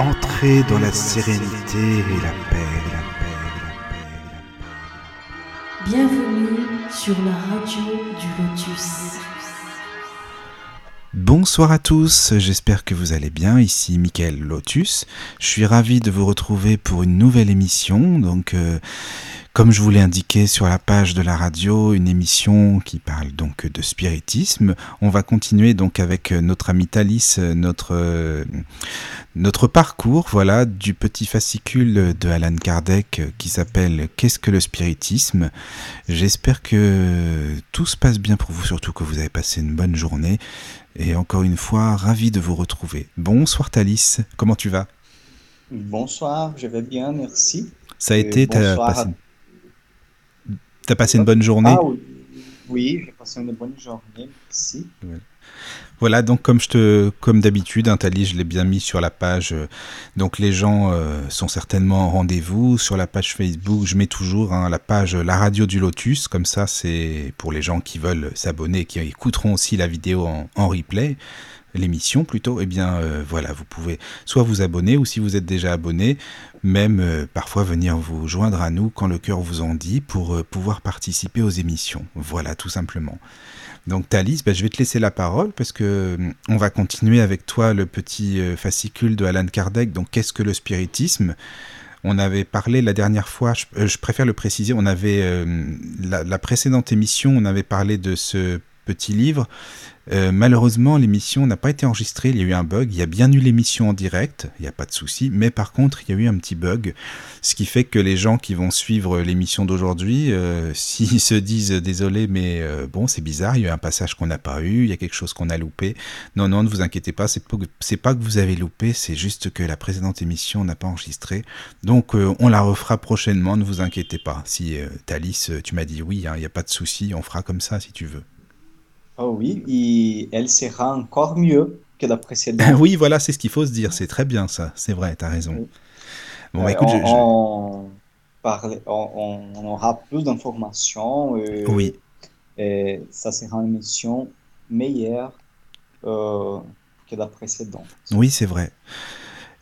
Entrez dans la sérénité et la paix, la paix, la paix, la paix. Bienvenue sur la radio du Lotus. Bonsoir à tous, j'espère que vous allez bien. Ici Mickaël Lotus. Je suis ravi de vous retrouver pour une nouvelle émission. Donc, euh, comme je vous l'ai indiqué sur la page de la radio, une émission qui parle donc de spiritisme. On va continuer donc avec notre ami Thalys, notre, notre parcours, voilà, du petit fascicule de Alan Kardec qui s'appelle Qu'est-ce que le spiritisme? J'espère que tout se passe bien pour vous, surtout que vous avez passé une bonne journée. Et encore une fois, ravi de vous retrouver. Bonsoir Thalys, comment tu vas? Bonsoir, je vais bien, merci. Ça a été, ta passé... T'as passé une bonne journée ah, Oui, j'ai passé une bonne journée, merci. Voilà, donc comme je te, comme d'habitude, hein, Thalie, je l'ai bien mis sur la page. Euh, donc les gens euh, sont certainement en rendez-vous sur la page Facebook. Je mets toujours hein, la page La Radio du Lotus, comme ça, c'est pour les gens qui veulent s'abonner, qui écouteront aussi la vidéo en replay l'émission plutôt, eh bien euh, voilà, vous pouvez soit vous abonner ou si vous êtes déjà abonné, même euh, parfois venir vous joindre à nous quand le cœur vous en dit pour euh, pouvoir participer aux émissions. Voilà, tout simplement. Donc Thalys, ben, je vais te laisser la parole parce que on va continuer avec toi le petit fascicule de Alan Kardec. Donc qu'est-ce que le spiritisme? On avait parlé la dernière fois, je, préfère le préciser, on avait la, précédente émission, on avait parlé de ce petit livre. Euh, malheureusement, l'émission n'a pas été enregistrée, il y a eu un bug. Il y a bien eu l'émission en direct, il n'y a pas de souci, mais par contre, il y a eu un petit bug, ce qui fait que les gens qui vont suivre l'émission d'aujourd'hui, euh, s'ils se disent désolé, mais euh, bon, c'est bizarre, il y a eu un passage qu'on n'a pas eu, il y a quelque chose qu'on a loupé. Non, non, ne vous inquiétez pas, c'est pas, que vous avez loupé, c'est juste que la précédente émission n'a pas enregistré. Donc, on la refera prochainement, ne vous inquiétez pas. Si Thalys, tu m'as dit oui, hein, il n'y a pas de souci, on fera comme ça si tu veux. Oh oui, et elle sera encore mieux que la précédente. oui, voilà, c'est ce qu'il faut se dire. C'est très bien ça. C'est vrai, tu as raison. Bon, bah, écoute, on, on, aura plus d'informations. Euh, oui. Et ça sera une mission meilleure euh, que la précédente. Oui, c'est vrai.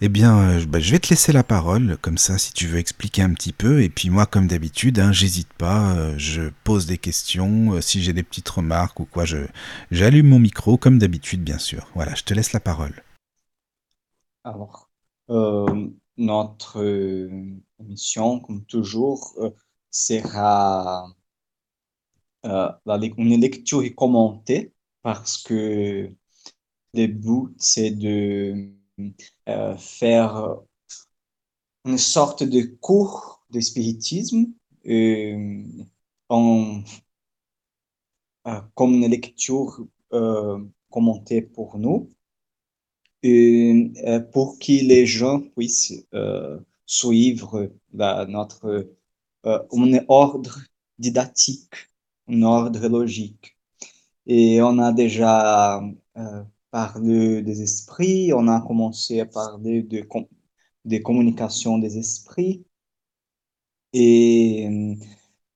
Eh bien, euh, bah, je vais te laisser la parole, comme ça, si tu veux expliquer un petit peu. Et puis moi, comme d'habitude, hein, j'hésite pas, euh, je pose des questions. Euh, si j'ai des petites remarques ou quoi, j'allume mon micro, comme d'habitude, bien sûr. Voilà, je te laisse la parole. Alors, notre émission, comme toujours, sera une lecture commentée, parce que le but, c'est de euh, faire une sorte de cours de spiritisme euh, en, euh, comme une lecture commentée pour nous, pour que les gens puissent suivre notre un ordre didactique, un ordre logique. Et on a déjà parler des esprits, on a commencé à parler de, des communications des esprits. Et euh,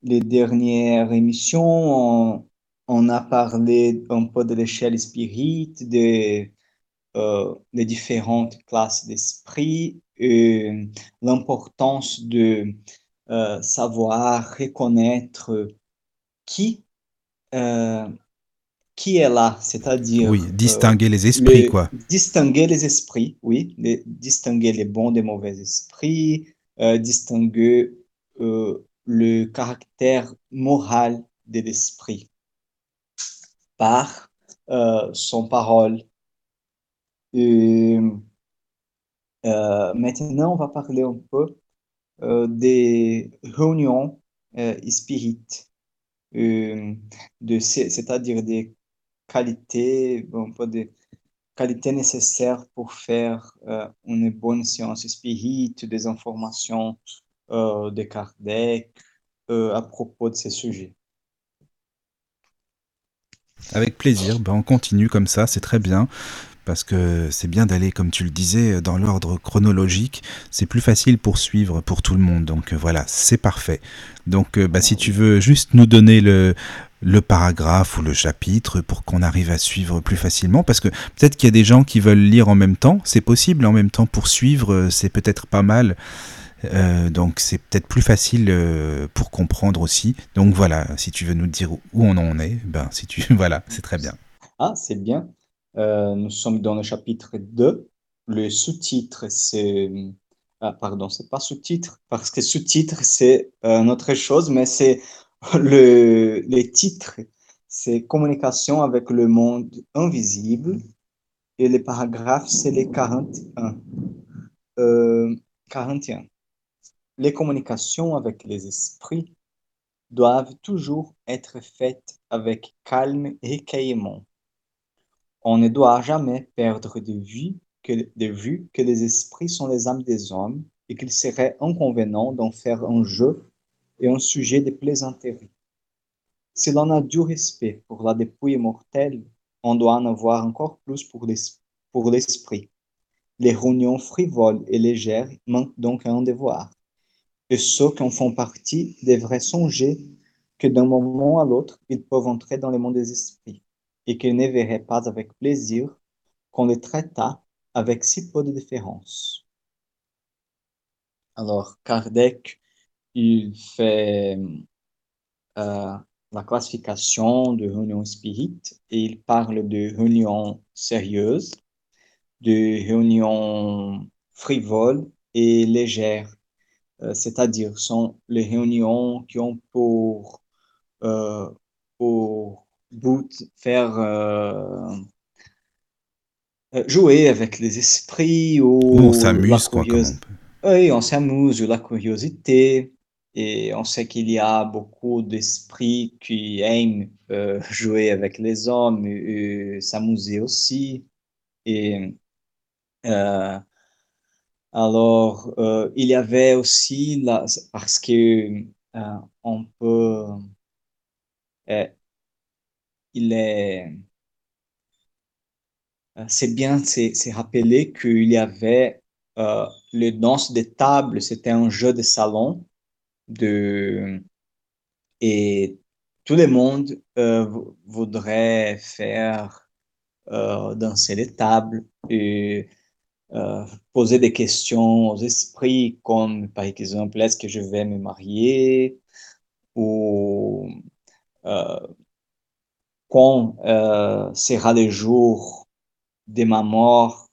les dernières émissions, on, a parlé un peu de l'échelle spirit, des, euh, des différentes classes d'esprit, et l'importance de euh, savoir reconnaître qui qui est là, c'est-à-dire... Oui, distinguer les esprits, quoi. Distinguer les esprits, oui. distinguer les bons des mauvais esprits, euh, distinguer euh, le caractère moral de l'esprit par euh, son parole. maintenant, on va parler un peu des réunions spirites, c'est-à-dire des qualité, pas de qualité nécessaire pour faire euh, une bonne science spirit, des informations euh, de Kardec euh, à propos de ces sujets. Avec plaisir, ben on continue comme ça, c'est très bien parce que c'est bien d'aller, comme tu le disais, dans l'ordre chronologique. C'est plus facile pour suivre pour tout le monde. Donc voilà, c'est parfait. Donc bah, si tu veux juste nous donner le, le paragraphe ou le chapitre pour qu'on arrive à suivre plus facilement Parce que peut-être qu'il y a des gens qui veulent lire en même temps, c'est possible, en même temps pour suivre, c'est peut-être pas mal. Euh, donc c'est peut-être plus facile euh, pour comprendre aussi. Donc voilà, si tu veux nous dire où on en est, ben si tu voilà, c'est très bien. Ah, c'est bien. Euh, nous sommes dans le chapitre 2. Le sous-titre, c'est ah, pardon, c'est pas sous-titre parce que sous-titre c'est une autre chose, mais c'est le les titres, c'est communication avec le monde invisible et les paragraphes c'est les 41. 41 les communications avec les esprits doivent toujours être faites avec calme et recueillement. On ne doit jamais perdre de vue que, de vue que les esprits sont les âmes des hommes et qu'il serait inconvénient d'en faire un jeu et un sujet de plaisanterie. Si l'on a du respect pour la dépouille mortelle, on doit en avoir encore plus pour l'esprit. Les réunions frivoles et légères manquent donc un devoir et ceux qui en font partie devraient songer que d'un moment à l'autre, ils peuvent entrer dans le monde des esprits et qu'ils ne verraient pas avec plaisir qu'on les traitât avec si peu de différence. Alors, Kardec, il fait euh, la classification de réunion spirit et il parle de réunion sérieuse, de réunion frivole et légère euh, c'est-à-dire sont les réunions qui ont pour, euh, pour but faire euh, jouer avec les esprits ou on s'amuse quoi Oui, on s'amuse, la curiosité. Et on sait qu'il y a beaucoup d'esprits qui aiment jouer avec les hommes et, s'amuser aussi. Et alors, euh, il y avait aussi, là, parce que euh, on peut, euh, il est, c'est bien, c'est rappeler qu'il y avait le danse des tables, c'était un jeu de salon de, et tout le monde voudrait faire danser les tables et euh, poser des questions aux esprits, comme par exemple, est-ce que je vais me marier ou euh, quand euh, sera le jour de ma mort?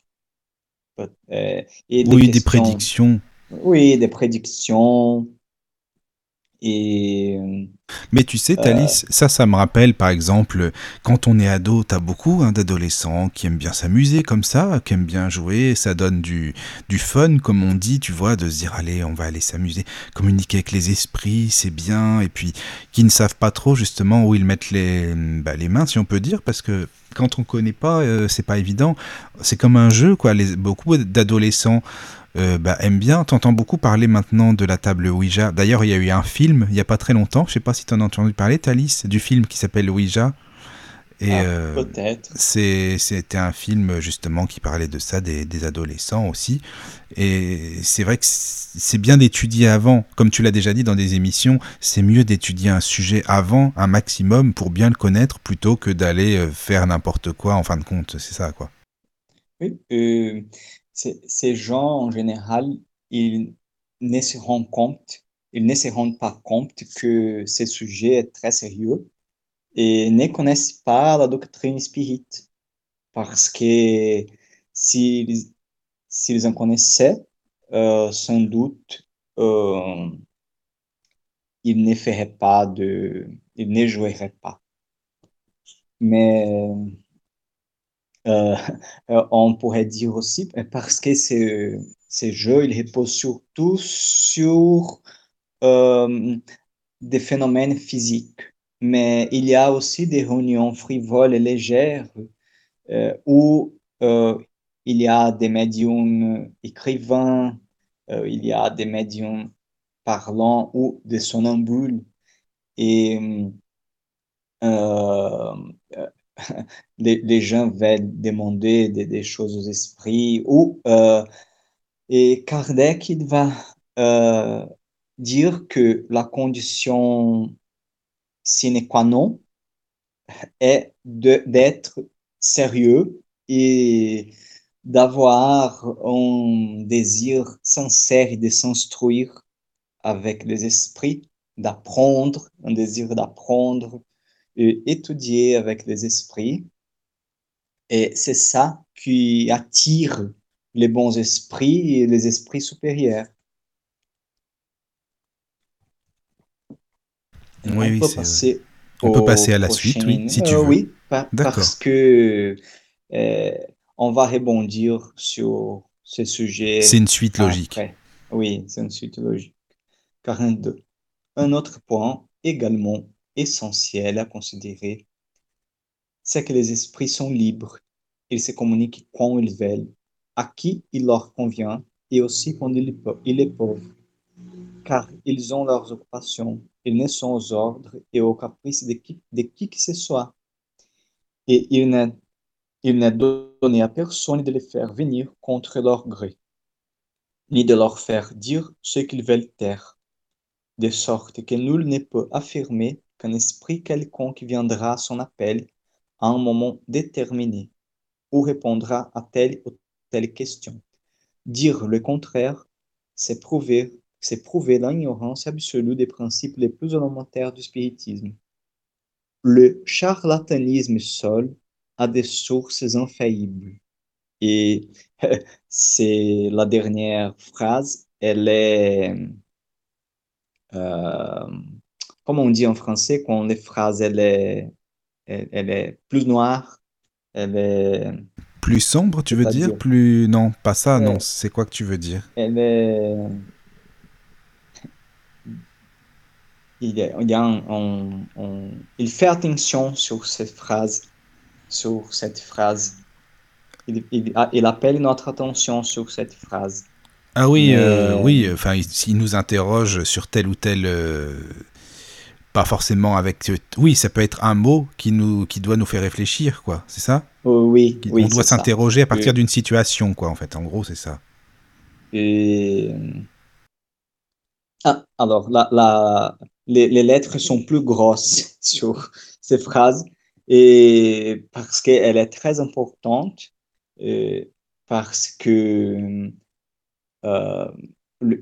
Et Oui, des prédictions. Oui, des prédictions. Et mais tu sais, Thalys, euh. ça, ça me rappelle, par exemple, quand on est ado, t'as beaucoup hein, d'adolescents qui aiment bien s'amuser comme ça, qui aiment bien jouer, ça donne du, du fun, comme on dit, tu vois, de se dire, allez, on va aller s'amuser, communiquer avec les esprits, c'est bien, et puis qui ne savent pas trop justement où ils mettent les, bah, les mains, si on peut dire, parce que quand on connaît pas, euh, c'est pas évident. C'est comme un jeu, quoi. Les, beaucoup d'adolescents euh, bah, aime bien. T'entends beaucoup parler maintenant de la table Ouija. D'ailleurs, il y a eu un film il n'y a pas très longtemps. Je sais pas si tu en as entendu parler, Thalys, du film qui s'appelle Ouija. Et ah, euh, peut-être. C'était un film justement qui parlait de ça, des, adolescents aussi. Et c'est vrai que c'est bien d'étudier avant. Comme tu l'as déjà dit dans des émissions, c'est mieux d'étudier un sujet avant un maximum pour bien le connaître plutôt que d'aller euh, faire n'importe quoi en fin de compte. C'est ça, quoi. Oui, ces gens, en général, ils ne se rendent compte, ils ne se rendent pas compte que ce sujet est très sérieux et ne connaissent pas la doctrine spirit. Parce que s'ils s'ils en connaissaient, euh, sans doute, euh, ils ne feraient pas ils ne joueraient pas. Mais euh, euh, on pourrait dire aussi, parce que ces, ces jeux, ils reposent surtout sur euh, des phénomènes physiques. Mais il y a aussi des réunions frivoles et légères où il y a des médiums écrivains, il y a des médiums parlants ou des sonambules. Et les, gens veulent demander des, choses aux esprits, ou, euh, et Kardec, il va euh, dire que la condition sine qua non est d'être sérieux et d'avoir un désir sincère de s'instruire avec les esprits, d'apprendre, un désir d'apprendre, étudier avec les esprits. Et c'est ça qui attire les bons esprits et les esprits supérieurs. Oui, on, peut passer, on peut passer à la suite, oui, si tu euh, veux. oui, parce que euh, on va rebondir sur ce sujet. C'est une suite logique. Oui, c'est une suite logique. 42. Un autre point également essentiel à considérer, c'est que les esprits sont libres. Ils se communiquent quand ils veulent, à qui il leur convient et aussi quand ils peuvent, car ils ont leurs occupations, ils ne sont aux ordres et aux caprices de qui, de qui que ce soit. Et il n'est donné à personne de les faire venir contre leur gré, ni de leur faire dire ce qu'ils veulent taire, de sorte que nul ne peut affirmer qu'un esprit quelconque viendra à son appel à un moment déterminé, ou répondra à telle ou telle question. Dire le contraire, c'est prouver, c'est prouver l'ignorance absolue des principes les plus élémentaires du spiritisme. Le charlatanisme seul a des sources infaillibles. Et c'est la dernière phrase, elle est, euh, comment on dit en français, quand les phrases, elle est, elle, est plus noire, elle est... Plus sombre, tu veux dire, Plus... Non, pas ça, non. C'est quoi que tu veux dire? Elle est... Il, y a, il fait attention sur cette phrase sur cette phrase. Il, il, appelle notre attention sur cette phrase. Ah oui, euh, oui. Enfin, il, nous interroge sur tel ou tel. Euh, pas forcément avec. Oui, ça peut être un mot qui nous, qui doit nous faire réfléchir, quoi. C'est ça? Oh, Oui. On doit s'interroger à partir d'une situation, quoi. En fait, en gros, c'est ça. Et... Ah, alors, la, la, les, les lettres sont plus grosses sur ces phrases et parce qu'elle est très importante, euh, parce que euh,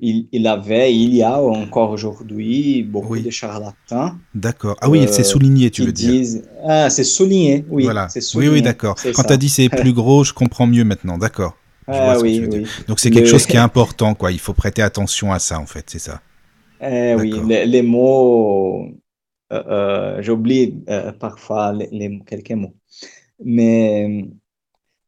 il, il, avait, il y a encore aujourd'hui beaucoup de charlatans. D'accord. Ah oui, c'est euh, souligné, tu veux dire. Ah, c'est souligné, oui. Voilà. Oui, oui, d'accord. Quand tu as dit c'est plus gros, je comprends mieux maintenant, d'accord. Ah, oui, oui. Donc c'est quelque chose qui est important, quoi. Il faut prêter attention à ça, en fait, c'est ça. Eh, oui, les, mots euh, euh, j'oublie parfois les, quelques mots. Mais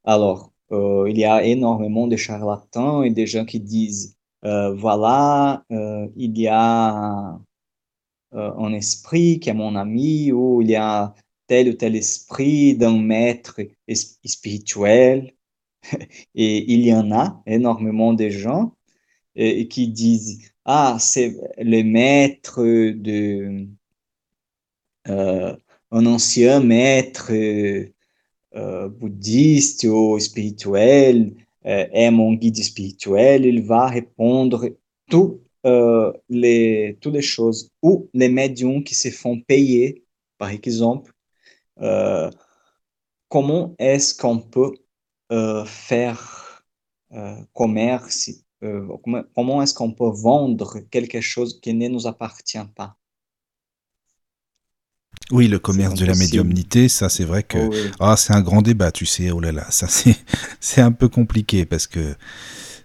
alors, il y a énormément de charlatans et des gens qui disent, voilà, il y a un esprit qui est mon ami, ou il y a tel ou tel esprit d'un maître spirituel. et il y en a énormément de gens qui disent, ah, c'est le maître de euh, un ancien maître euh, bouddhiste ou spirituel euh, est mon guide spirituel, il va répondre les, toutes les choses. Ou les médiums qui se font payer, par exemple, comment est-ce qu'on peut faire commerce, comment est-ce qu'on peut vendre quelque chose qui ne nous appartient pas? Oui, le commerce de la médiumnité, ça c'est vrai que oh ah, c'est un grand débat, tu sais, oh là là, ça c'est un peu compliqué parce que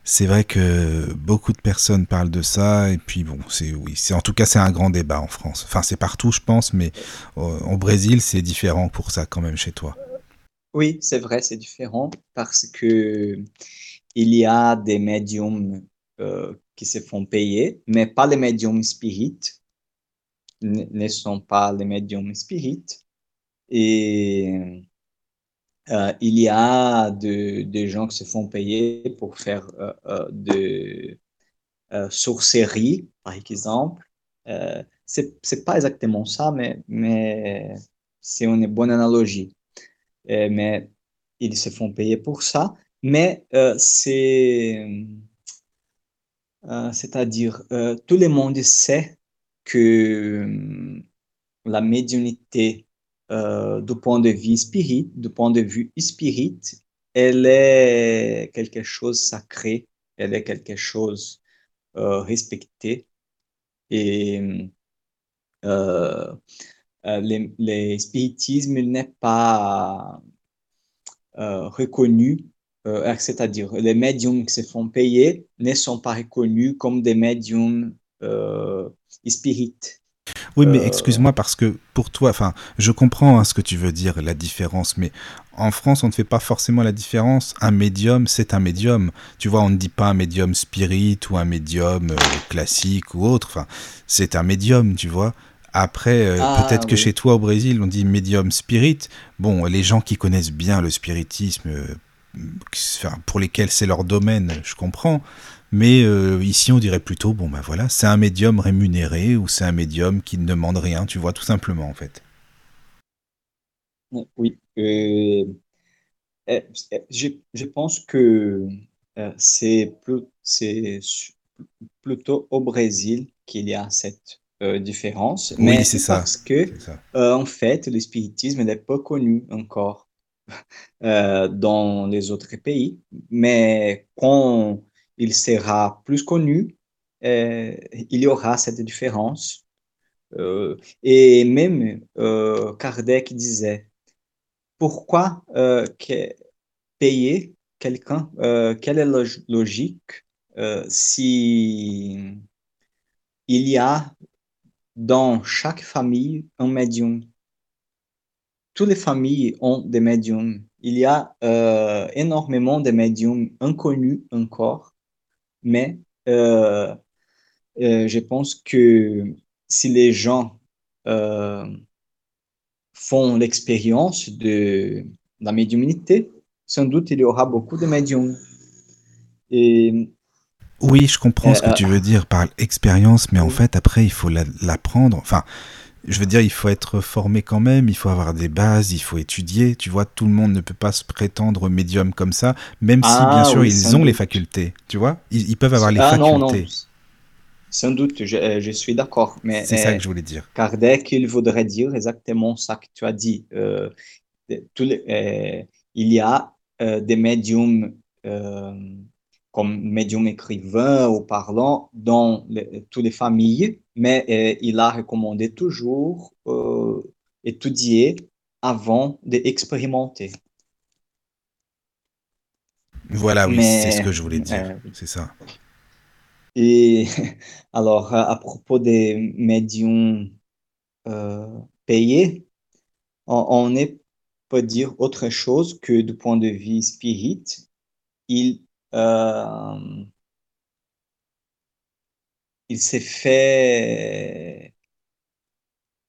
c'est vrai que beaucoup de personnes parlent de ça et puis bon, c'est oui, c'est en tout cas c'est un grand débat en France. Enfin, c'est partout je pense mais euh, au Brésil, c'est différent pour ça quand même chez toi. Oui, c'est vrai, c'est différent parce que il y a des médiums euh, qui se font payer, mais pas les médiums spirites ne sont pas les médiums spirites. Et euh, il y a des de gens qui se font payer pour faire euh, euh de sorcellerie, par exemple. c'est pas exactement ça, mais, mais c'est une bonne analogie. mais ils se font payer pour ça. Mais c'est. C'est-à-dire, tout le monde sait que hum, la médiumnité euh, du point de vue spirit, du point de vue spirit, elle est quelque chose sacré, elle est quelque chose euh, respecté. Et euh, euh le spiritisme n'est pas reconnu, c'est-à-dire les médiums qui se font payer ne sont pas reconnus comme des médiums spirites. Oui, mais euh, excuse-moi parce que pour toi, enfin, je comprends hein, ce que tu veux dire, la différence, mais en France, on ne fait pas forcément la différence. Un médium, c'est un médium. Tu vois, on ne dit pas un médium spirit ou un médium euh, classique ou autre. Enfin, c'est un médium, tu vois. Après, euh, ah, peut-être que chez toi au Brésil, on dit médium spirit. Bon, les gens qui connaissent bien le spiritisme, pour lesquels c'est leur domaine, je comprends. Mais euh, ici, on dirait plutôt, bon ben voilà, c'est un médium rémunéré ou c'est un médium qui ne demande rien, tu vois, tout simplement en fait. Oui. Euh, euh, je, pense que c'est plutôt au Brésil qu'il y a cette différence. Oui, c'est ça. Parce que, en fait, le spiritisme n'est pas connu encore dans les autres pays. Mais quand il sera plus connu, euh, il y aura cette différence. Euh, et même euh, Kardec disait, pourquoi payer quelqu'un, quelle est la logique si il y a dans chaque famille un médium? Toutes les familles ont des médiums. Il y a énormément de médiums inconnus encore mais euh, euh, je pense que si les gens euh, font l'expérience de la médiumnité, sans doute il y aura beaucoup de médiums. Et oui, je comprends ce que tu veux dire par expérience, mais en fait, après, il faut l'apprendre. Enfin, je veux dire, il faut être formé quand même, il faut avoir des bases, il faut étudier. Tu vois, tout le monde ne peut pas se prétendre médium comme ça, même si, bien ah sûr, ils ont les facultés. Tu vois, ils, peuvent avoir les ah, facultés. Non, non. Sans doute, je, euh, suis d'accord. Mais c'est ça que je voulais dire. Kardec, il voudrait dire exactement ça que tu as dit. Euh, les, euh, il y a des médiums comme médium écrivain ou parlant dans toutes les familles, mais euh, il a recommandé toujours euh, étudier avant d'expérimenter. Voilà, oui, c'est ce que je voulais dire, euh, c'est ça. Et alors, à propos des médiums payés, on, on peut dire autre chose que du point de vue spirit, il euh, il s'est fait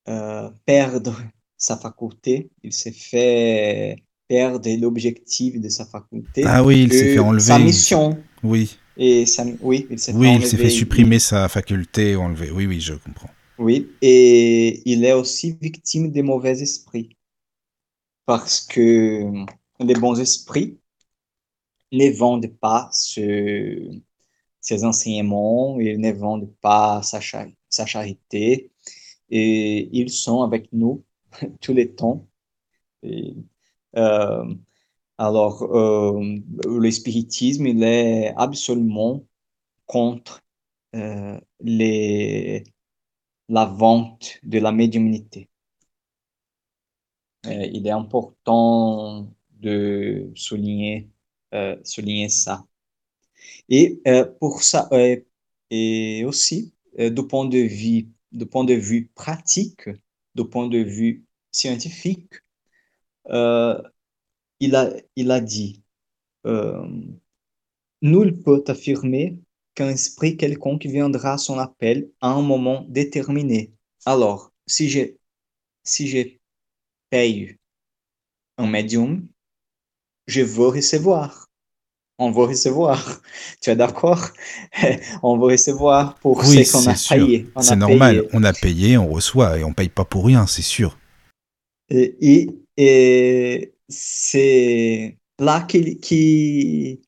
euh, perdre sa faculté, il s'est fait perdre l'objectif de sa faculté. Ah oui, il s'est fait enlever. Sa mission. Oui. Et oui, il s'est oui, fait, il s'est fait supprimer sa faculté, enlever. Oui, oui, je comprends. Oui, et il est aussi victime des mauvais esprits. Parce que les bons esprits ne vendent pas ce, ses enseignements, ils ne vendent pas sa, charité, et ils sont avec nous tous les temps. Euh, alors, euh, le spiritisme, il est absolument contre euh, la vente de la médiumnité. il est important de souligner souligner ça. Et euh, pour ça, euh, et aussi, du point de vue, du point de vue pratique, du point de vue scientifique, il, a, il a dit, nul peut affirmer qu'un esprit quelconque viendra à son appel à un moment déterminé. Alors, si je, si je paye un médium, je veux recevoir on va recevoir. Tu es d'accord? On va recevoir pour ce qu'on a payé. C'est normal, on a payé, on reçoit et on paye pas pour rien, c'est sûr. Et, et, c'est là qui,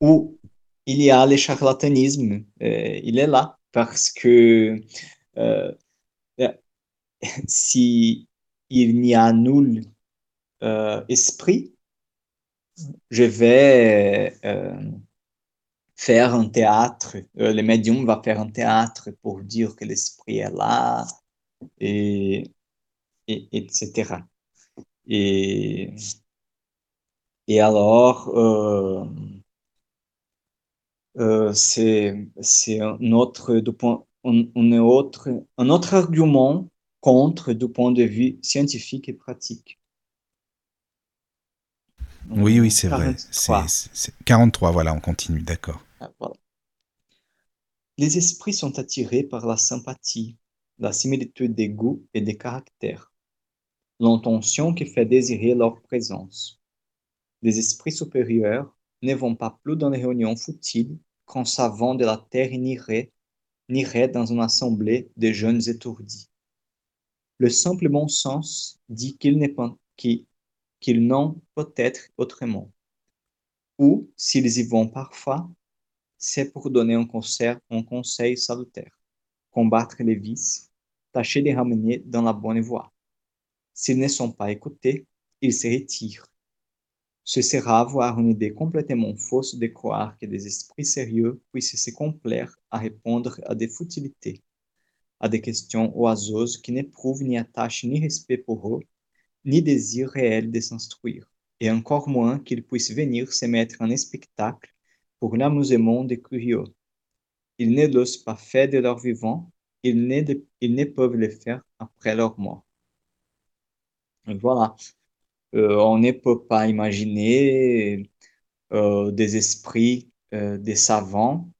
où il y a le charlatanisme. Euh, il est là parce que euh, si il n'y a nul euh, esprit, je vais euh, faire un théâtre, euh, le médium va faire un théâtre pour dire que l'esprit est là, et, et etc. Et, alors, euh, euh, c'est un autre argument contre du point de vue scientifique et pratique. Oui, oui, c'est vrai. C'est 43, voilà, on continue, d'accord. Ah, voilà. Les esprits sont attirés par la sympathie, la similitude des goûts et des caractères, l'intention qui fait désirer leur présence. Les esprits supérieurs ne vont pas plus dans les réunions futiles qu'un savant de la terre n'irait, n'irait dans une assemblée de jeunes étourdis. Le simple bon sens dit qu'il n'est pas, qu'ils n'ont peut-être autrement. Ou, s'ils y vont parfois, c'est pour donner un conseil, un conseil salutaire, combattre les vices, tâcher de ramener dans la bonne voie. S'ils ne sont pas écoutés, ils se retirent. Ce sera avoir une idée complètement fausse de croire que des esprits sérieux puissent se complaire à répondre à des futilités, à des questions oiseuses qui n'éprouvent ni attache ni respect pour eux, ni désir réel de s'instruire, et encore moins qu'ils puissent venir se mettre en spectacle pour l'amusement des curieux. Ils ne l'osent pas faire de leur vivant, ils ne, peuvent le faire après leur mort. voilà. Euh, on ne peut pas imaginer euh, des esprits, euh, des savants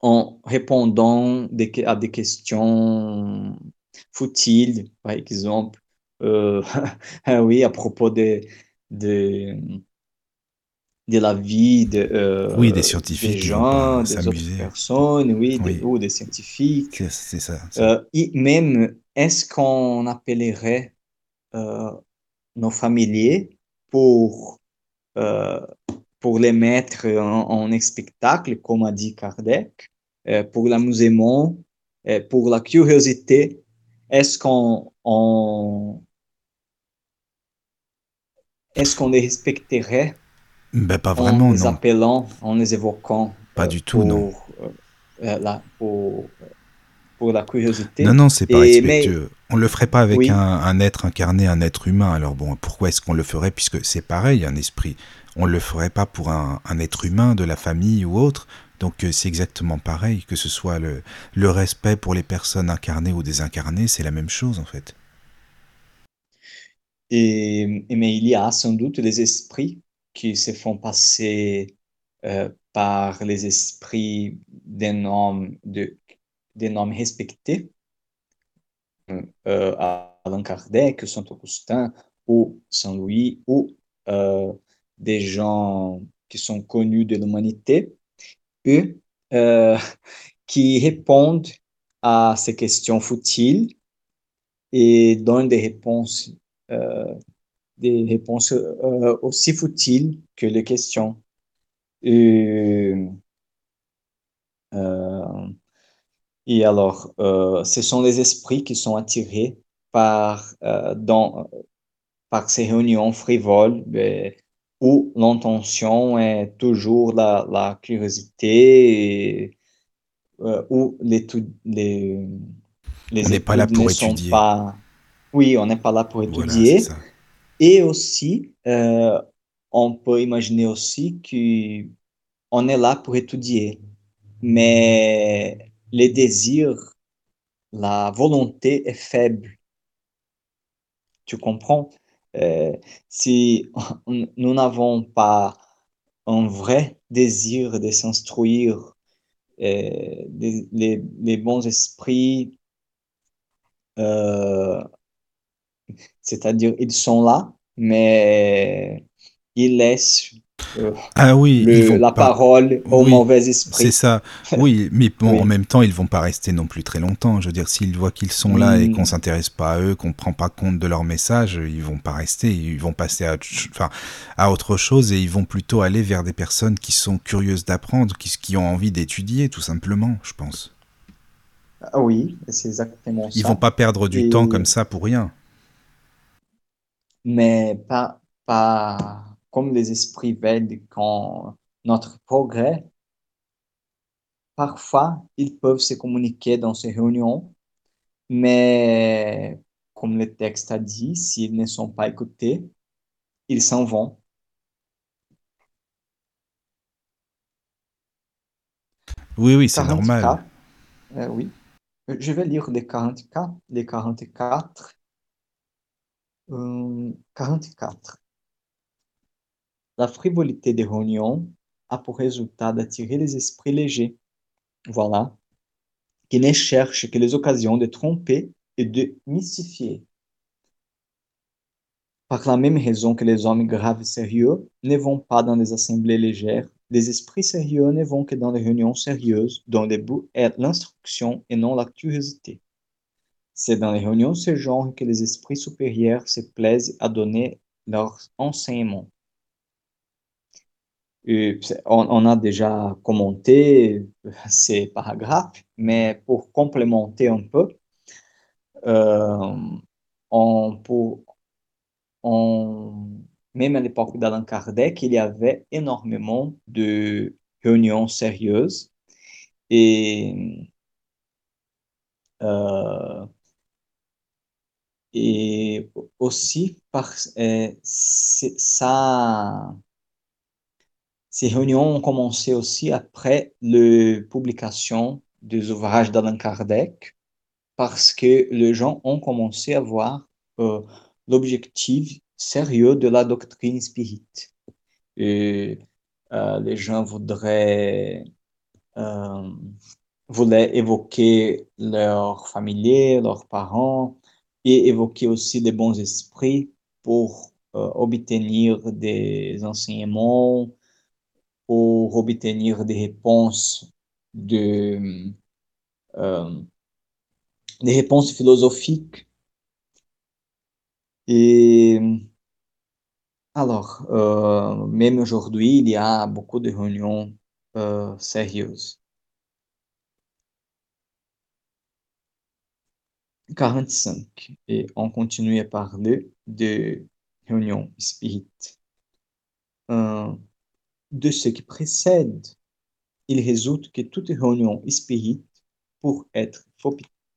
en répondant à des questions futiles, par exemple. ah oui, à propos de, de, de la vie de, oui, des scientifiques, des gens, des autres personnes, oui, oui. Des, ou des scientifiques. C'est ça. Euh, et même, est-ce qu'on appellerait euh, nos familiers pour, euh, pour les mettre en, en, spectacle, comme a dit Kardec, pour l'amusement, pour la curiosité Est-ce qu'on on, est-ce qu'on les respecterait ben, pas vraiment, en les non. appelant, en les évoquant Pas du tout, non. Euh, la, pour, pour, la curiosité? Non, non, c'est pas Et, respectueux. Mais... On le ferait pas avec oui. un, un, être incarné, un être humain. Alors bon, pourquoi est-ce qu'on le ferait Puisque c'est pareil, un esprit. On le ferait pas pour un, être humain de la famille ou autre. Donc c'est exactement pareil, que ce soit le, respect pour les personnes incarnées ou désincarnées, c'est la même chose en fait. Et, mais il y a sans doute des esprits qui se font passer euh, par les esprits d'un homme, d'un homme respecté, euh, Allan Kardec, Saint Augustin ou Saint Louis, ou euh, des gens qui sont connus de l'humanité, euh, qui répondent à ces questions futiles et donnent des réponses euh, des réponses euh, aussi futiles que les questions. Et, euh, alors, ce sont les esprits qui sont attirés par, dans, par ces réunions frivoles où l'intention est toujours la, la curiosité et, où les, les, les on n'est pas là pour étudier. Pas, oui, on n'est pas là pour étudier. Voilà, et aussi, euh, on peut imaginer aussi qu'on est là pour étudier, mais les désirs, la volonté est faible. Tu comprends? Euh, si nous n'avons pas un vrai désir de s'instruire, euh, les, bons esprits euh, c'est-à-dire, ils sont là, mais ils laissent euh, ah oui, le, la pas... parole au oui, mauvais esprit. C'est ça, oui, mais bon, Oui. en même temps, ils vont pas rester non plus très longtemps. Je veux dire, s'ils voient qu'ils sont là et Mm. qu'on s'intéresse pas à eux, qu'on prend pas compte de leur message, ils vont pas rester. Ils vont passer à, enfin, à autre chose et ils vont plutôt aller vers des personnes qui sont curieuses d'apprendre, qui, qui ont envie d'étudier, tout simplement, je pense. Ah oui, c'est exactement Ils ça. vont pas perdre du Et- temps comme ça pour rien. mais pas, pas comme les esprits veulent quand notre progrès. Parfois, ils peuvent se communiquer dans ces réunions, mais comme le texte a dit, s'ils ne sont pas écoutés, ils s'en vont. Oui, oui, c'est 44, normal. euh, oui. Je vais lire les 44, les 44. Euh, 44. La frivolité des réunions a pour résultat d'attirer les esprits légers, voilà, qui ne cherchent que les occasions de tromper et de mystifier. Par la même raison que les hommes graves et sérieux ne vont pas dans les assemblées légères, les esprits sérieux ne vont que dans les réunions sérieuses dont le but est l'instruction et non la curiosité. C'est dans les réunions de ce genre que les esprits supérieurs se plaisent à donner leur enseignement. C'est- on, a déjà commenté ces paragraphes, mais pour complémenter un peu, euh, on, pour, on- même à l'époque d'Allan Kardec, il y avait énormément de réunions sérieuses et, euh, aussi parce euh, ça, ces réunions ont commencé aussi après la publication des ouvrages d'Allan Kardec parce que les gens ont commencé à voir euh, l'objectif sérieux de la doctrine spirit. Et euh, les gens voudraient, euh, voulaient évoquer leurs familiers, leurs parents, et évoquer aussi des bons esprits pour obtenir des enseignements, pour obtenir des réponses de, euh, des réponses philosophiques. Et alors, euh, même aujourd'hui, il y a beaucoup de réunions euh, sérieuses. 45. Et on continue à parler de réunions spirites. De ce qui précède, il résulte que toute réunion spirite, pour être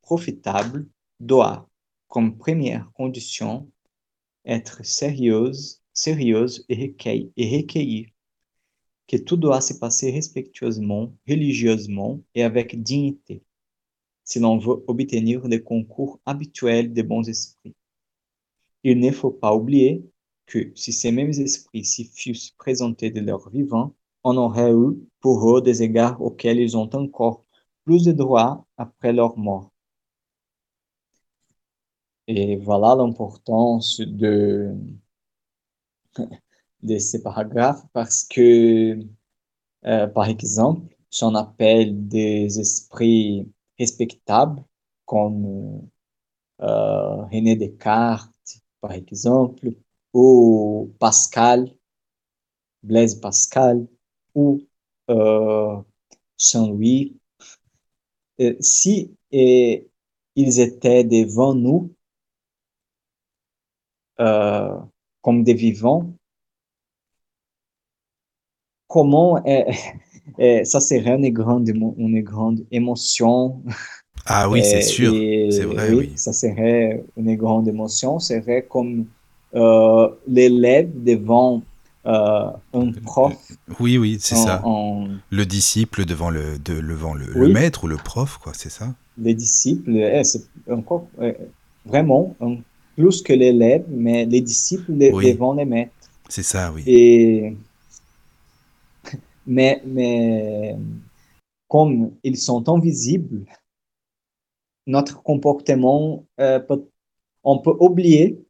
profitable, doit, comme première condition, être sérieuse, sérieuse et, recueillie, et recueillie, que tout doit se passer respectueusement, religieusement et avec dignité, si l'on veut obtenir les concours habituels des bons esprits. Il ne faut pas oublier que si ces mêmes esprits s'y fussent présentés de leur vivant, on aurait eu pour eux des égards auxquels ils ont encore plus de droit après leur mort. Et voilà l'importance de, de ces paragraphes parce que, euh, par exemple, si on appelle des esprits respectables comme euh, René Descartes, par exemple, ou Pascal, Blaise Pascal, ou euh, Saint-Louis, euh, si et, ils étaient devant nous euh, comme des vivants, comment ça serait une grande, une grande émotion? Ah oui, c'est sûr, c'est vrai, oui, Ça serait une grande émotion, serait comme euh, l'élève devant euh, un prof. Oui, oui, c'est ça. En... Le disciple devant le, de, devant le, oui. le, maître ou le prof, quoi, c'est ça? Les disciples, eh, c'est encore eh, vraiment un, plus que l'élève, mais les disciples oui. devant les maîtres. C'est ça, oui. Et mais, mais comme ils sont invisibles, notre comportement, euh, peut, on peut oublier euh,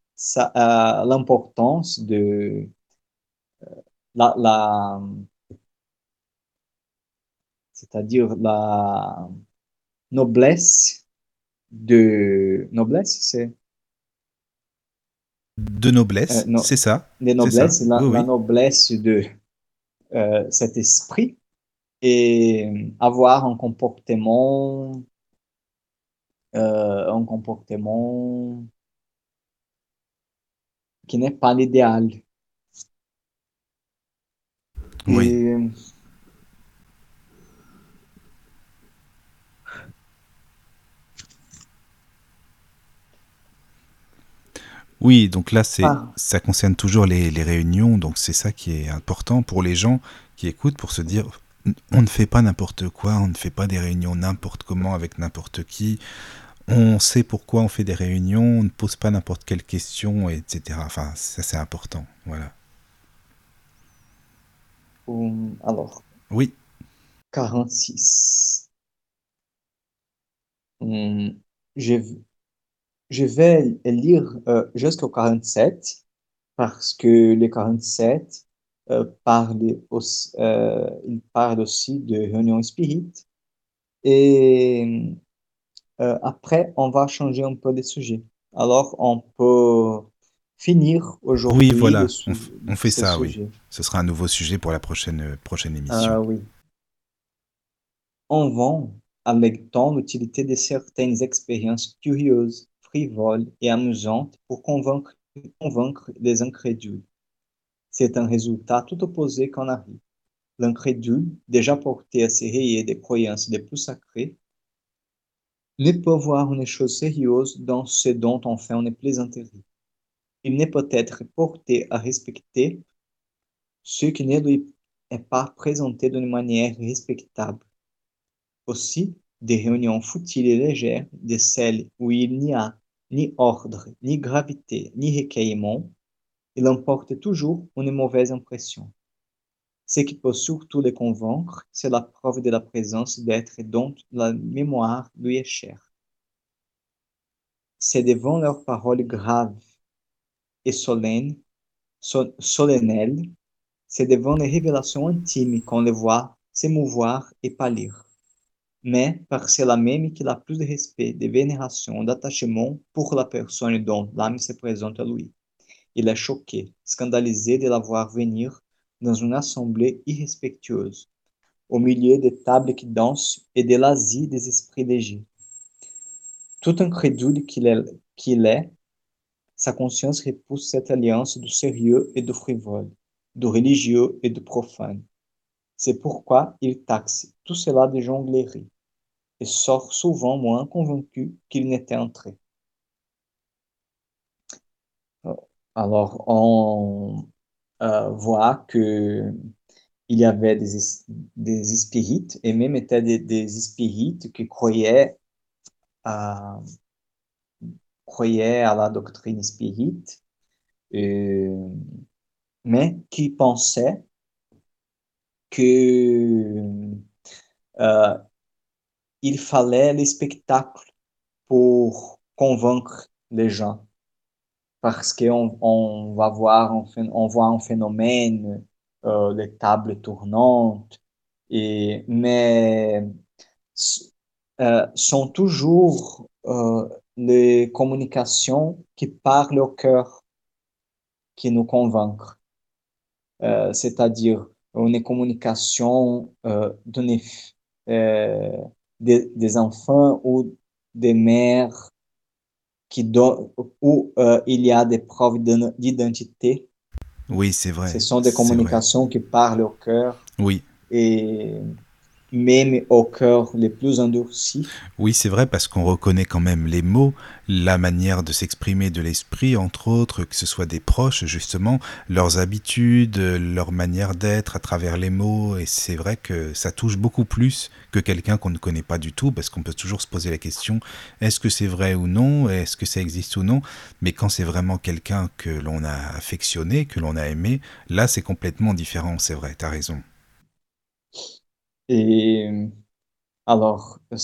l'importance de euh, la, la c'est-à-dire la noblesse de noblesse, c'est? De noblesse, no, c'est ça. De noblesse, la, oui, la oui. noblesse de euh, cet esprit et avoir un comportement euh, un comportement qui n'est pas l'idéal. Oui. Et Oui, donc là, c'est, ah, ça concerne toujours les, les réunions, donc c'est ça qui est important pour les gens qui écoutent, pour se dire, on ne fait pas n'importe quoi, on ne fait pas des réunions n'importe comment avec n'importe qui, on sait pourquoi on fait des réunions, on ne pose pas n'importe quelle question, etc. Enfin, ça c'est important, voilà. hum, alors, Oui, 46. Hum, je, je vais lire euh, jusqu'au 47 parce que le 47 euh, parle aussi, euh, il parle aussi de réunion spirit. Et euh, après, on va changer un peu de sujet. Alors, on peut finir oui, aujourd'hui le voilà, on, fait ça, oui. Ce sera un nouveau sujet pour la prochaine, euh, prochaine émission. Ah oui. On vend avec tant l'utilité de certaines expériences curieuses, frivoles et amusantes pour convaincre, convaincre les incrédules. C'est un résultat tout opposé qu'on arrive. L'incrédule, déjà porté à se rayer des croyances les plus sacrées, ne peut voir une chose sérieuse dans ce dont on fait une plaisanterie. Il ne peut être porté à respecter ce qui ne lui est pas présenté d'une manière respectable. Aussi, des réunions futiles et légères, de celles où il n'y a ni ordre, ni gravité, ni recueillement, il emporte toujours une mauvaise impression. Ce qui peut surtout les convaincre, c'est la preuve de la présence d'êtres dont la mémoire lui est chère. C'est devant leurs paroles graves et solennelles, so- solennelles, c'est devant les révélations intimes qu'on les voit s'émouvoir et pâlir. Mais par cela même qu'il a plus de respect, de vénération, d'attachement pour la personne dont l'âme se présente à lui. Il est choqué, scandalisé de la voir venir dans une assemblée irrespectueuse, au milieu des tables qui dansent et de l'Asie des esprits légers. Tout incrédule qu'il est, qu'il est, sa conscience repousse cette alliance du sérieux et du frivole, du religieux et du profane. C'est pourquoi il taxe tout cela de jonglerie et sort souvent moins convaincu qu'il n'était entré. Alors, on euh, voit que il y avait des, es- des spirites et même étaient des, des spirites qui croyaient à, croyaient à la doctrine spirite, euh, mais qui pensaient que euh, il fallait le spectacle pour convaincre les gens. Parce qu'on on va voir on voit un phénomène, euh, les tables tournantes, et, mais euh, sont toujours euh, les communications qui parlent au cœur qui nous convainquent. Euh, c'est-à-dire une communication euh, des, des enfants ou des mères qui don- où euh, il y a des preuves d'ident- d'identité. Oui, c'est Ce vrai, sont des communications qui parlent au cœur. Oui, et même au cœur les plus endurcis. oui, c'est vrai parce qu'on reconnaît quand même les mots, la manière de s'exprimer de l'esprit, entre autres, que ce soit des proches, justement, leurs habitudes, leur manière d'être à travers les mots, et c'est vrai que ça touche beaucoup plus que quelqu'un qu'on ne connaît pas du tout, parce qu'on peut toujours se poser la question, est-ce que c'est vrai ou non, est-ce que ça existe ou non, mais quand c'est vraiment quelqu'un que l'on a affectionné, que l'on a aimé, là c'est complètement différent, c'est vrai, t'as raison. Et alors, euh,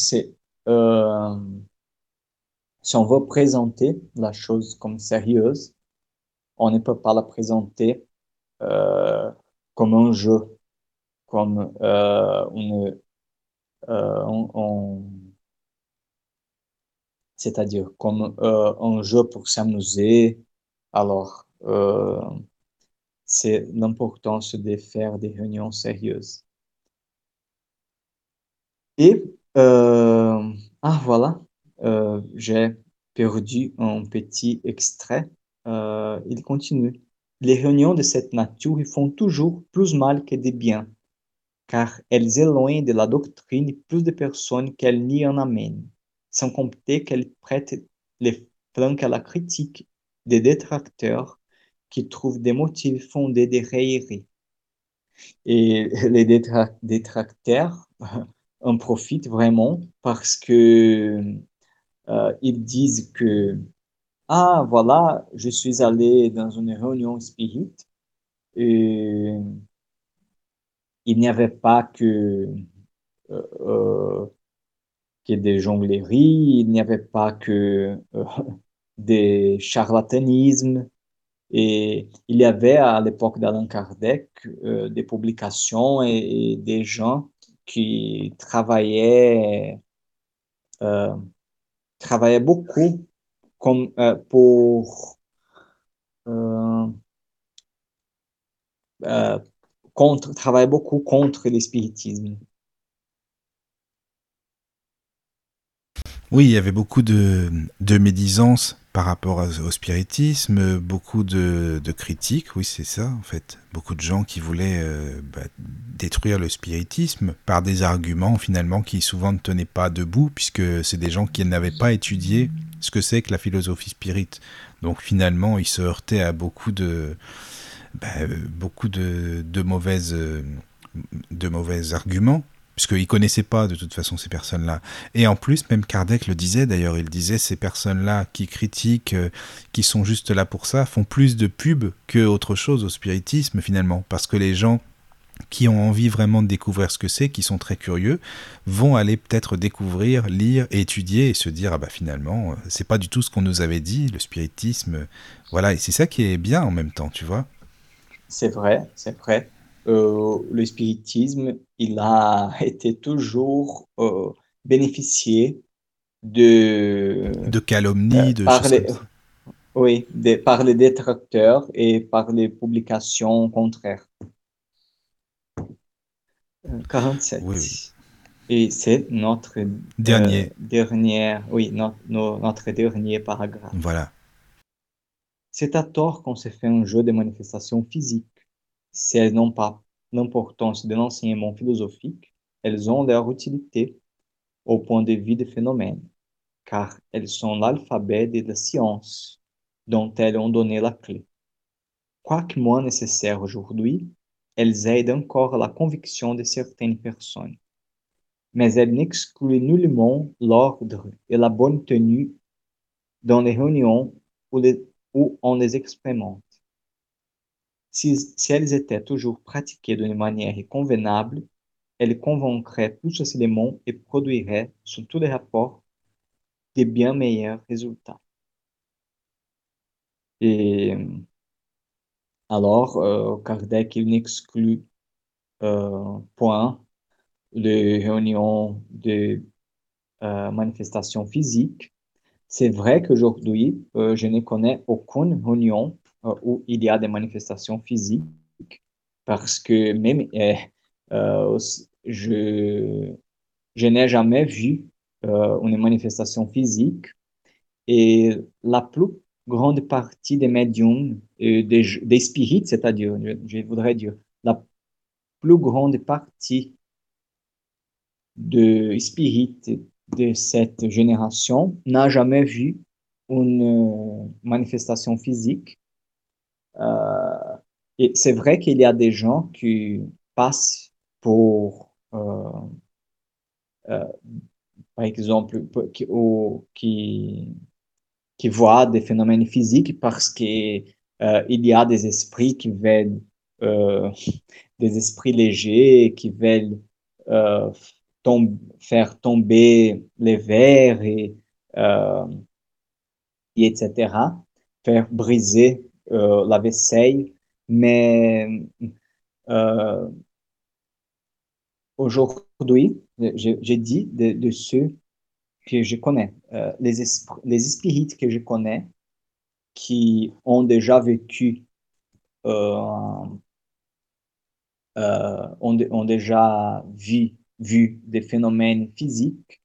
si on veut présenter la chose comme sérieuse, on ne peut pas la présenter euh, comme un jeu, comme euh, une, c'est-à-dire comme un jeu pour s'amuser. Alors, c'est l'importance de faire des réunions sérieuses. Et, euh, ah, voilà. euh, j'ai perdu un petit extrait. Euh, il continue. Les réunions de cette nature font toujours plus mal que de bien, car elles éloignent de la doctrine plus de personnes qu'elles n'y en amènent, sans compter qu'elles prêtent les flancs à la critique des détracteurs qui trouvent des motifs fondés de raillerie. Et les détracteurs en profitent vraiment parce que euh, ils disent que ah voilà, je suis allé dans une réunion spirit et il n'y avait pas que euh, euh, que des jongleries, il n'y avait pas que des charlatanismes, et il y avait à l'époque d'Alain Kardec des publications et, des gens qui travaillaient, euh, travaillaient beaucoup comme, euh, pour contre, travaillaient beaucoup contre l'espiritisme. Oui, il y avait beaucoup de, de médisance par rapport au spiritisme, beaucoup de, critiques, oui c'est ça en fait, beaucoup de gens qui voulaient euh, bah, détruire le spiritisme par des arguments finalement qui souvent ne tenaient pas debout puisque c'est des gens qui n'avaient pas étudié ce que c'est que la philosophie spirit. Donc finalement ils se heurtaient à beaucoup de, bah, beaucoup de, mauvaises, de mauvais arguments puisqu'ils ne connaissaient pas de toute façon ces personnes-là. Et en plus, même Kardec le disait d'ailleurs, il disait ces personnes-là qui critiquent, euh, qui sont juste là pour ça, font plus de pub que autre chose au spiritisme finalement, parce que les gens qui ont envie vraiment de découvrir ce que c'est, qui sont très curieux, vont aller peut-être découvrir, lire, étudier et se dire ah bah finalement euh, c'est pas du tout ce qu'on nous avait dit, le spiritisme, voilà et c'est ça qui est bien en même temps, tu vois. C'est vrai, c'est vrai. Euh, le spiritisme, il a été toujours euh, bénéficié de... De calomnies, de par les, Oui, par les détracteurs et par les publications contraires. 47. Oui. Et c'est notre dernier. oui, notre dernier paragraphe. Voilà. C'est à tort qu'on se fait un jeu de manifestations physiques si elles n'ont pas l'importance de l'enseignement philosophique, elles ont leur utilité au point de vue des phénomènes, car elles sont l'alphabet de la science dont elles ont donné la clé. Quoique moins nécessaires aujourd'hui, elles aident encore la conviction de certaines personnes. Mais elles n'excluent nullement l'ordre et la bonne tenue dans les réunions où, où on les expérimente. Si, elles étaient toujours pratiquées d'une manière convenable, elles convaincraient plus facilement et produiraient, sous tous les rapports, des bien meilleurs résultats. Et alors, euh, Kardec, n'exclut euh, point les réunions de euh, manifestations physiques. C'est vrai qu'aujourd'hui, je ne connais aucune réunion euh, où il y a des manifestations physiques, parce que même euh, euh, je, n'ai jamais vu une manifestation physique et la plus grande partie des médiums, des, des spirites, c'est-à-dire, je, voudrais dire, la plus grande partie de spirites de cette génération n'a jamais vu une manifestation physique euh, c'est vrai qu'il y a des gens qui passent pour, euh, euh, par exemple, qui, qui, qui voient des phénomènes physiques parce qu'il il y a des esprits qui veulent, des esprits légers qui veulent faire tomber les verres et, et etc., faire briser euh, la vaisselle, mais euh, aujourd'hui, j'ai dit de, ceux que je connais, euh, les, les spirites que je connais, qui ont déjà vécu, ont, ont, déjà vu, vu des phénomènes physiques,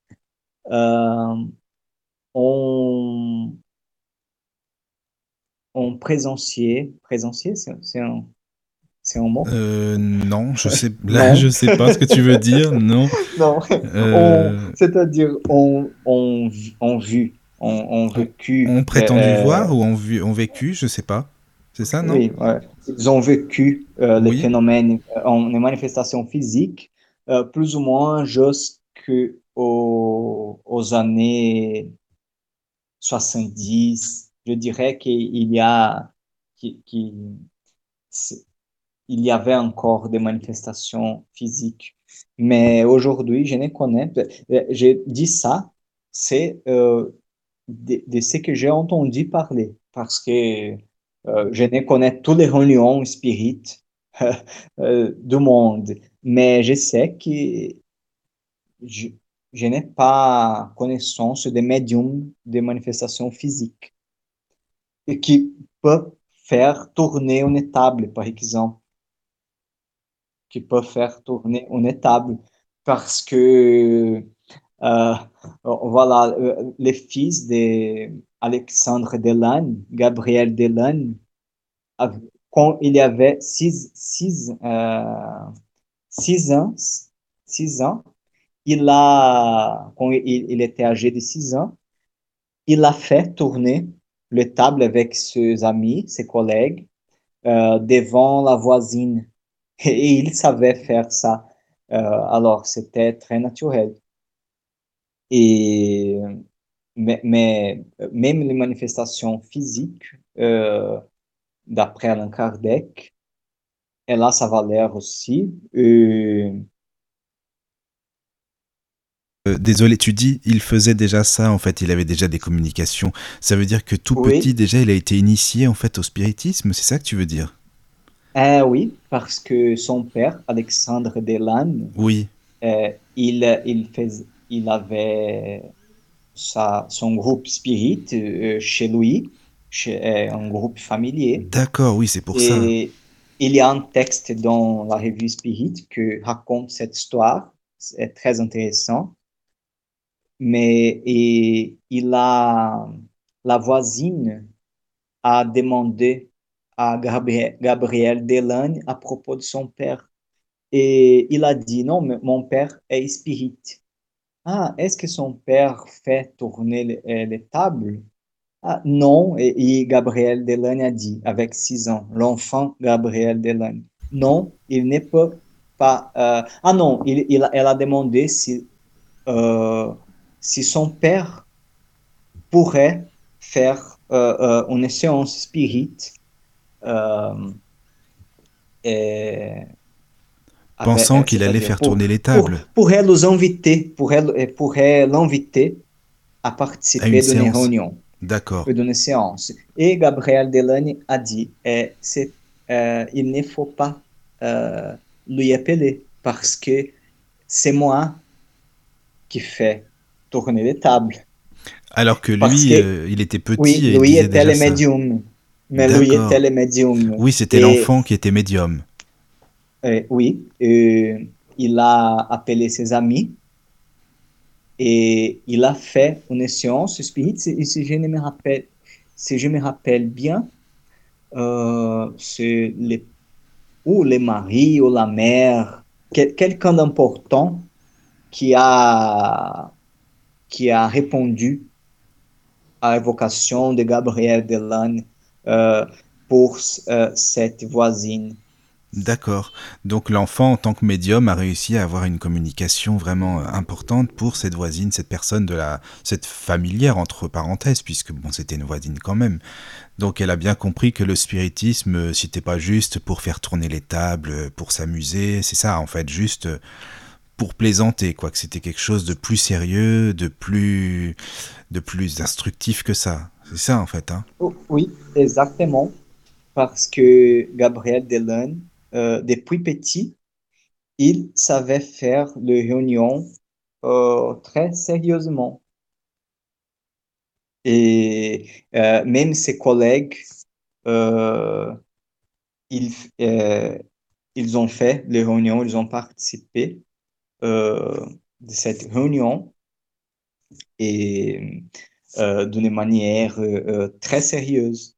en, en présentiel, présentiel, c'est un, c'est un mot? Euh, non, je sais, là, je sais pas ce que tu veux dire, non. Non, Euh, c'est-à-dire on, on, on vu, on, on vécu. on prétendu euh, voir ou on, vu, on vécu, je sais pas. C'est ça, non? Oui, ouais. Ils ont vécu euh, les Oui. phénomènes, en, les manifestations physiques, euh, plus ou moins jusqu'aux aux années 70. Je dirais qu'il y a, qu'il, y avait encore des manifestations physiques. Mais aujourd'hui, je ne connais, euh, j'ai dit ça, c'est euh, de, ce que j'ai entendu parler, parce que euh, je ne connais tous les réunions spirites du monde, mais je sais que je, je n'ai pas connaissance des médiums de manifestations physiques et qui peuvent faire tourner une table, par exemple, qui peuvent faire tourner une table parce que euh, voilà, les fils de Alexandre Delanne, Gabriel Delanne, av- quand il avait six, six, euh, six ans, six ans, il a, quand il était âgé de six ans, il a fait tourner le table avec ses amis, ses collègues, euh, devant la voisine. Et il savait faire ça. Euh, alors, c'était très naturel. Et, mais, même les manifestations physiques, euh, d'après Allan Kardec, elle a sa valeur aussi. Euh, désolé, tu dis, il faisait déjà ça, en fait, il avait déjà des communications. Ça veut dire que tout Oui. petit, déjà, il a été initié, en fait, au spiritisme, c'est ça que tu veux dire? ah oui, parce que son père, Alexandre Delanne, Oui, euh, il, il, fais- il avait sa, son groupe spirit euh, chez lui, chez, euh, un groupe familier. d'accord, oui, c'est pour ça. Et il y a un texte dans la revue Spirit que raconte cette histoire. C'est très intéressant. Mais et a, la voisine a demandé à Gabriel, Gabriel Delanne à propos de son père. Et il a dit, non, mais mon père est spirit. Ah, est-ce que son père fait tourner les, euh, les tables? Ah, non, et, et Gabriel Delanne a dit, avec six ans, l'enfant Gabriel Delanne, non, il ne peut pas. euh, ah non, il, elle a demandé si, euh, si son père pourrait faire euh, euh, une séance spirit euh, et- Pensant qu'il allait faire pour- tourner les pour, tables. pourrait les inviter, pourrait, pourrait l'inviter à À participer une d'une séance. réunion D'accord. d'une séance. Et Gabriel Delaney a dit, euh, il ne faut pas euh, lui appeler parce que c'est moi qui fais tourner les tables. Alors que Parce lui, que- euh, il était petit Oui, et il était le médium. Mais était le médium. Oui, c'était Et- l'enfant qui était médium. Euh, oui, euh, il a appelé ses amis et il a fait une séance spirit. Si, je me rappelle, si je me rappelle bien, c'est les, ou le mari ou la mère, quel- quelqu'un d'important qui a, qui a répondu à l'évocation de Gabriel Delanne euh, pour euh, cette voisine. D'accord. Donc l'enfant, en tant que médium, a réussi à avoir une communication vraiment euh, importante pour cette voisine, cette personne de la, cette familière entre parenthèses, puisque bon, c'était une voisine quand même. Donc elle a bien compris que le spiritisme, euh, c'était pas juste pour faire tourner les tables, pour s'amuser, c'est ça en fait, juste pour plaisanter, quoi. Que c'était quelque chose de plus sérieux, de plus, de plus instructif que ça. C'est ça en fait, hein. Oh, Oui, exactement, parce que Gabriel Delanne, euh, depuis petit, il savait faire les réunions euh, très sérieusement. Et euh, même ses collègues, ils, ils ont fait les réunions, ils ont participé de cette réunion. Et d'une manière très sérieuse.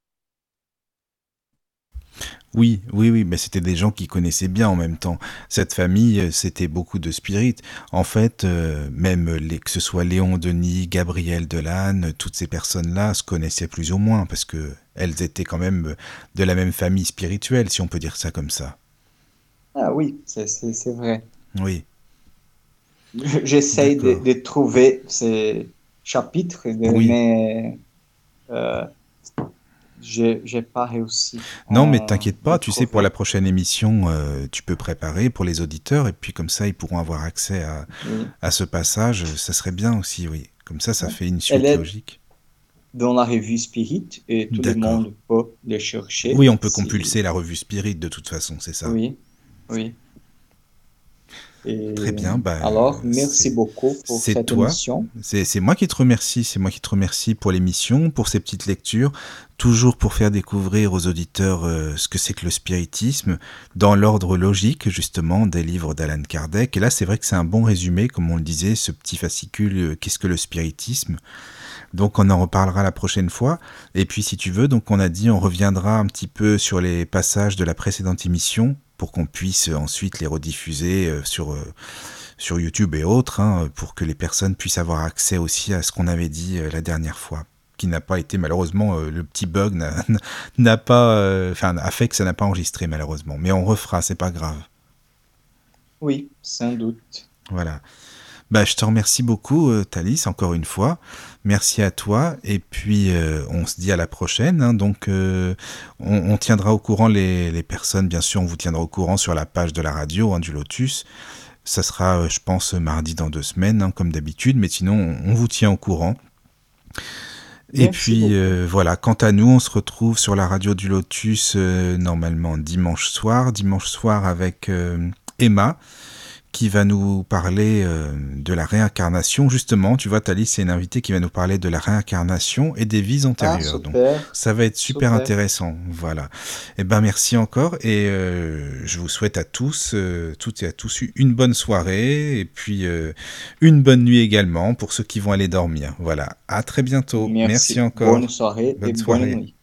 Oui, oui, oui, mais c'était des gens qui connaissaient bien en même temps. Cette famille, euh, c'était beaucoup de spirit. En fait, euh, même les, que ce soit Léon Denis, Gabriel Delanne, toutes ces personnes-là se connaissaient plus ou moins parce que elles étaient quand même de la même famille spirituelle, si on peut dire ça comme ça. Ah oui, c'est vrai. Oui. J'essaye de, trouver ces chapitres, mais euh, j'ai pas réussi. Non, mais t'inquiète pas, tu sais, pour la prochaine émission, euh, tu peux préparer pour les auditeurs, et puis comme ça, ils pourront avoir accès à, à ce passage. Ça serait bien aussi, oui. Comme ça, ça fait une suite logique. Dans la revue Spirit, et tout le monde peut le chercher. Oui, on peut compulser la revue Spirit de toute façon, c'est ça. Oui, oui. Très bien. Bah, alors, merci beaucoup pour cette toi. émission. C'est moi qui te remercie. C'est moi qui te remercie pour l'émission, pour ces petites lectures, toujours pour faire découvrir aux auditeurs euh, ce que c'est que le spiritisme, dans l'ordre logique justement des livres d'Alan Kardec. Et là, c'est vrai que c'est un bon résumé, comme on le disait, ce petit fascicule euh, Qu'est-ce que le spiritisme? Donc on en reparlera la prochaine fois. Et puis si tu veux, donc on a dit on reviendra un petit peu sur les passages de la précédente émission pour qu'on puisse ensuite les rediffuser euh, sur, euh, sur YouTube et autres, hein, pour que les personnes puissent avoir accès aussi à ce qu'on avait dit euh, la dernière fois qui n'a pas été malheureusement le petit bug n'a pas enfin a fait que ça n'a pas enregistré malheureusement mais on refera c'est pas grave oui sans doute voilà bah, je te remercie beaucoup, Thalys, encore une fois. Merci à toi. Et puis, euh, on se dit à la prochaine. Hein. donc, euh, on, tiendra au courant les, personnes. Bien sûr, on vous tiendra au courant sur la page de la radio hein, du Lotus. Ça sera, euh, je pense, mardi dans deux semaines, hein, comme d'habitude. Mais sinon, on, vous tient au courant. Et puis voilà, quant à nous, on se retrouve sur la radio du Lotus normalement dimanche soir. Dimanche soir avec Emma qui va nous parler euh, de la réincarnation. Justement, tu vois, Thalys, c'est une invitée qui va nous parler de la réincarnation et des vies antérieures. Ah, Donc, ça va être super, intéressant. Voilà. Eh ben, merci encore et euh, je vous souhaite à tous, euh, toutes et à tous, une bonne soirée et puis une bonne nuit également pour ceux qui vont aller dormir. Voilà. À très bientôt. Merci, encore. Bonne soirée et bonne nuit.